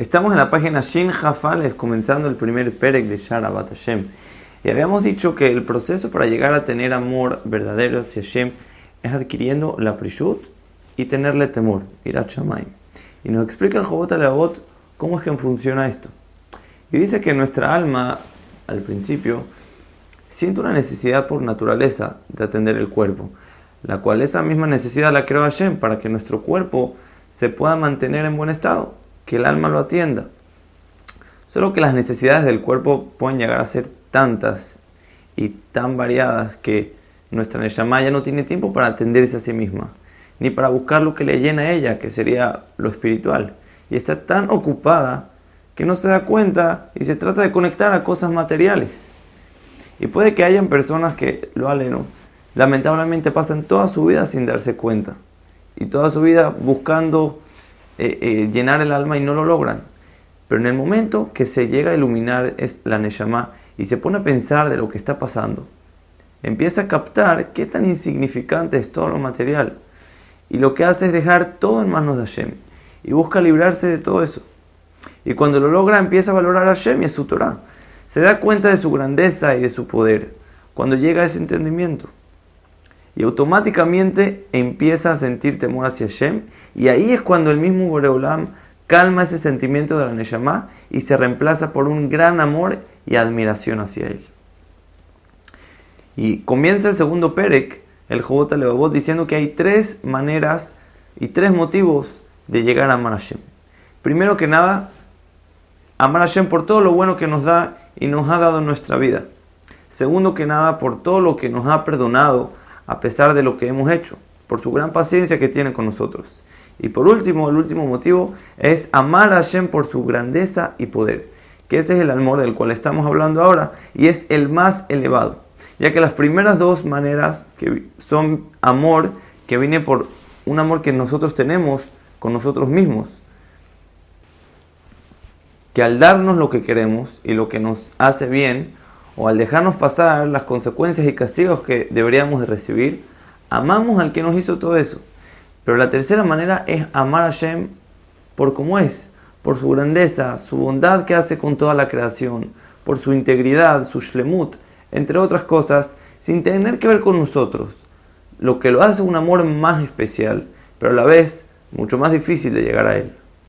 Estamos en la página Shin Hafales, comenzando el primer Perek de Sharabat Hashem. Y habíamos dicho que el proceso para llegar a tener amor verdadero hacia Hashem es adquiriendo la Prishut y tenerle temor, ir a Shamayim. Y nos explica el Jobot Alevot cómo es que funciona esto. Y dice que nuestra alma, al principio, siente una necesidad por naturaleza de atender el cuerpo, la cual esa misma necesidad la creó Hashem para que nuestro cuerpo se pueda mantener en buen estado que el alma lo atienda. Solo que las necesidades del cuerpo pueden llegar a ser tantas y tan variadas que nuestra Neshama ya no tiene tiempo para atenderse a sí misma, ni para buscar lo que le llena a ella, que sería lo espiritual. Y está tan ocupada que no se da cuenta y se trata de conectar a cosas materiales. Y puede que hayan personas que lo aleno, lamentablemente pasan toda su vida sin darse cuenta. Y toda su vida buscando eh, eh, llenar el alma y no lo logran. Pero en el momento que se llega a iluminar es la Neshama y se pone a pensar de lo que está pasando, empieza a captar qué tan insignificante es todo lo material. Y lo que hace es dejar todo en manos de Hashem y busca librarse de todo eso. Y cuando lo logra empieza a valorar a Hashem y a su Torah. Se da cuenta de su grandeza y de su poder cuando llega a ese entendimiento. Y automáticamente empieza a sentir temor hacia Hashem y ahí es cuando el mismo Boreolam calma ese sentimiento de la Neshama y se reemplaza por un gran amor y admiración hacia él. Y comienza el segundo Perek, el Jobot Levavot, diciendo que hay tres maneras y tres motivos de llegar a amar Hashem. Primero que nada, amar a Hashem por todo lo bueno que nos da y nos ha dado en nuestra vida. Segundo que nada, por todo lo que nos ha perdonado a pesar de lo que hemos hecho, por su gran paciencia que tiene con nosotros. Y por último, el último motivo es amar a Hashem por su grandeza y poder, que ese es el amor del cual estamos hablando ahora y es el más elevado, ya que las primeras dos maneras que son amor que viene por un amor que nosotros tenemos con nosotros mismos, que al darnos lo que queremos y lo que nos hace bien, o al dejarnos pasar las consecuencias y castigos que deberíamos de recibir, amamos al que nos hizo todo eso. Pero la tercera manera es amar a Shem por cómo es, por su grandeza, su bondad que hace con toda la creación, por su integridad, su shlemut, entre otras cosas, sin tener que ver con nosotros, lo que lo hace un amor más especial, pero a la vez mucho más difícil de llegar a él.